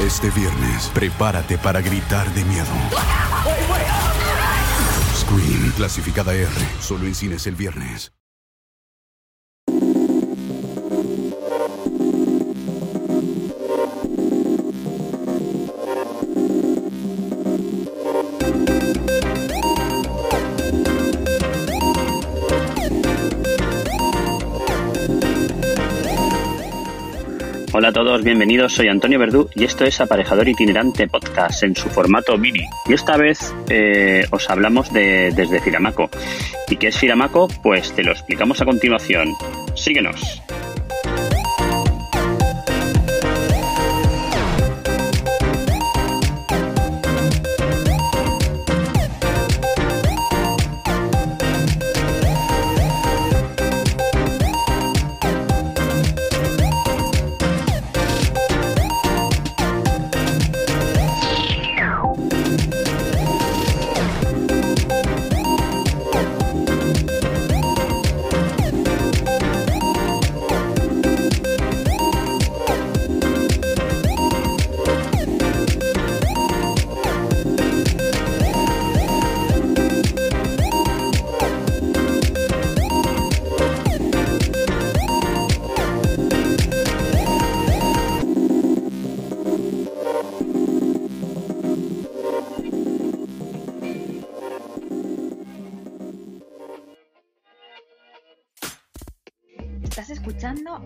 Este viernes, prepárate para gritar de miedo. Scream, clasificada R, solo en cines el viernes. Hola a todos, bienvenidos. Soy Antonio Verdú y esto es Aparejador Itinerante Podcast en su formato mini. Y esta vez eh, os hablamos de desde Firamaco. ¿Y qué es Firamaco? Pues te lo explicamos a continuación. Síguenos.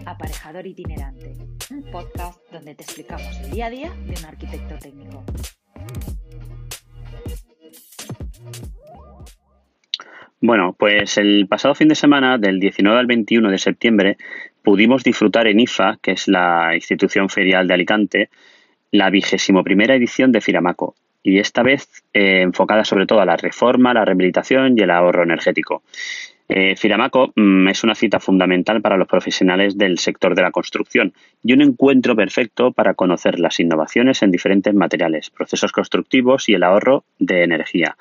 Aparejador Itinerante, un podcast donde te explicamos el día a día de un arquitecto técnico. Bueno, pues el pasado fin de semana, del 19 al 21 de septiembre, pudimos disfrutar en IFA, que es la institución ferial de Alicante, la vigésimo primera edición de Firamaco, y esta vez eh, enfocada sobre todo a la reforma, la rehabilitación y el ahorro energético. Eh, Firamaco mm, es una cita fundamental para los profesionales del sector de la construcción. Y un encuentro perfecto para conocer las innovaciones en diferentes materiales, procesos constructivos y el ahorro de energía,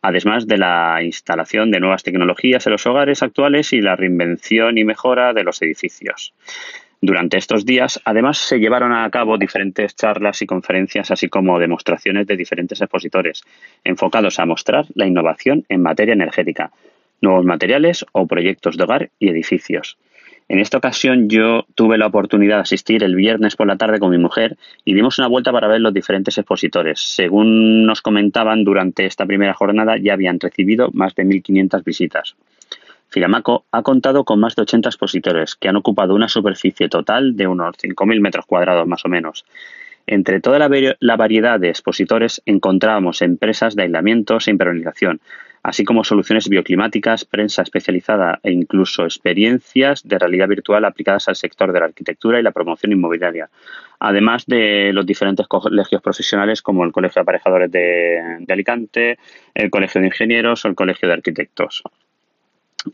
además de la instalación de nuevas tecnologías en los hogares actuales y la reinvención y mejora de los edificios. Durante estos días, además, se llevaron a cabo diferentes charlas y conferencias, así como demostraciones de diferentes expositores, enfocados a mostrar la innovación en materia energética, nuevos materiales o proyectos de hogar y edificios. En esta ocasión yo tuve la oportunidad de asistir el viernes por la tarde con mi mujer y dimos una vuelta para ver los diferentes expositores. Según nos comentaban, durante esta primera jornada ya habían recibido más de 1.500 visitas. Firamaco ha contado con más de 80 expositores que han ocupado una superficie total de unos 5.000 metros cuadrados más o menos. Entre toda la, variedad de expositores encontramos empresas de aislamiento e impermeabilización, así como soluciones bioclimáticas, prensa especializada e incluso experiencias de realidad virtual aplicadas al sector de la arquitectura y la promoción inmobiliaria, además de los diferentes colegios profesionales como el Colegio de Aparejadores de, Alicante, el Colegio de Ingenieros o el Colegio de Arquitectos.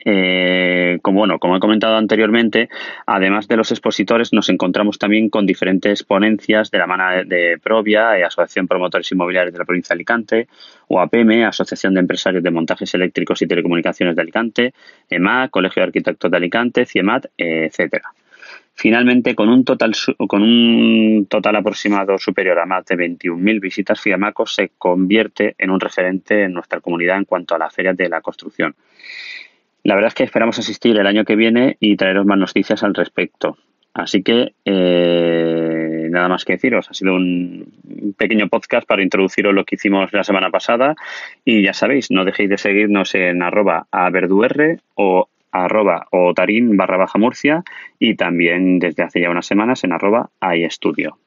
Eh, como bueno, como he comentado anteriormente, además de los expositores, nos encontramos también con diferentes ponencias de la mano de Provia, eh, Asociación Promotores Inmobiliarios de la Provincia de Alicante, UAPM, Asociación de Empresarios de Montajes Eléctricos y Telecomunicaciones de Alicante, EMA, Colegio de Arquitectos de Alicante, CIEMAT, etcétera. Finalmente, con un total con un total aproximado superior a más de 21.000 visitas, Fiamaco se convierte en un referente en nuestra comunidad en cuanto a las ferias de la construcción. La verdad es que esperamos asistir el año que viene y traeros más noticias al respecto. Así que eh, nada más que deciros. Ha sido un pequeño podcast para introduciros lo que hicimos la semana pasada. Y ya sabéis, no dejéis de seguirnos en arroba o arroba o tarín barra baja murcia y también desde hace ya unas semanas en arroba estudio.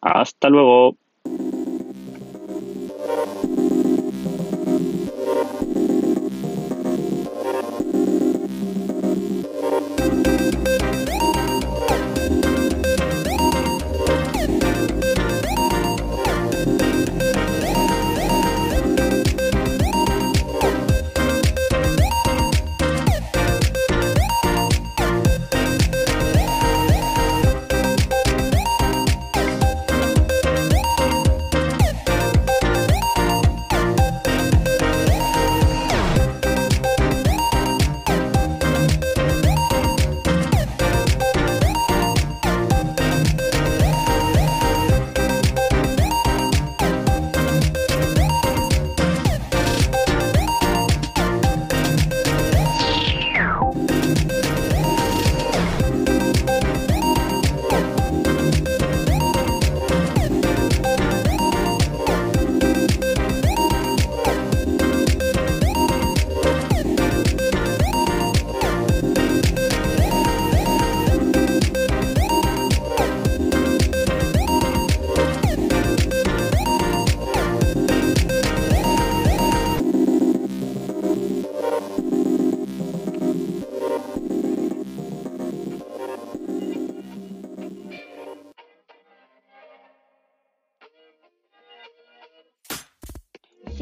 Hasta luego.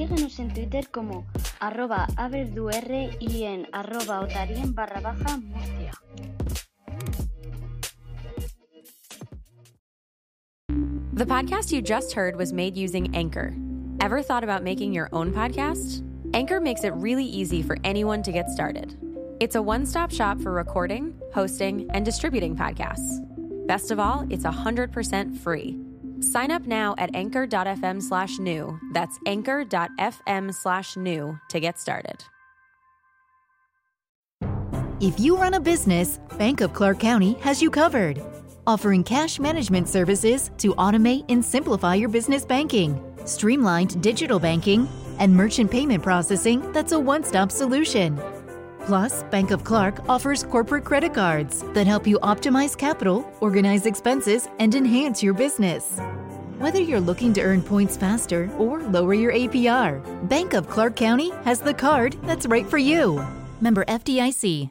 Síguenos en Twitter como arroba y en arroba otarien barra baja Murcia. The podcast you just heard was made using Anchor. Ever thought about making your own podcast? Anchor makes it really easy for anyone to get started. It's a one stop shop for recording, hosting, and distributing podcasts. Best of all, it's 100% free. Sign up now at anchor.fm slash new. That's anchor.fm slash new to get started. If you run a business, Bank of Clark County has you covered. Offering cash management services to automate and simplify your business banking, streamlined digital banking, and merchant payment processing that's a one stop solution. Plus, Bank of Clark offers corporate credit cards that help you optimize capital, organize expenses, and enhance your business. Whether you're looking to earn points faster or lower your APR, Bank of Clark County has the card that's right for you. Member FDIC.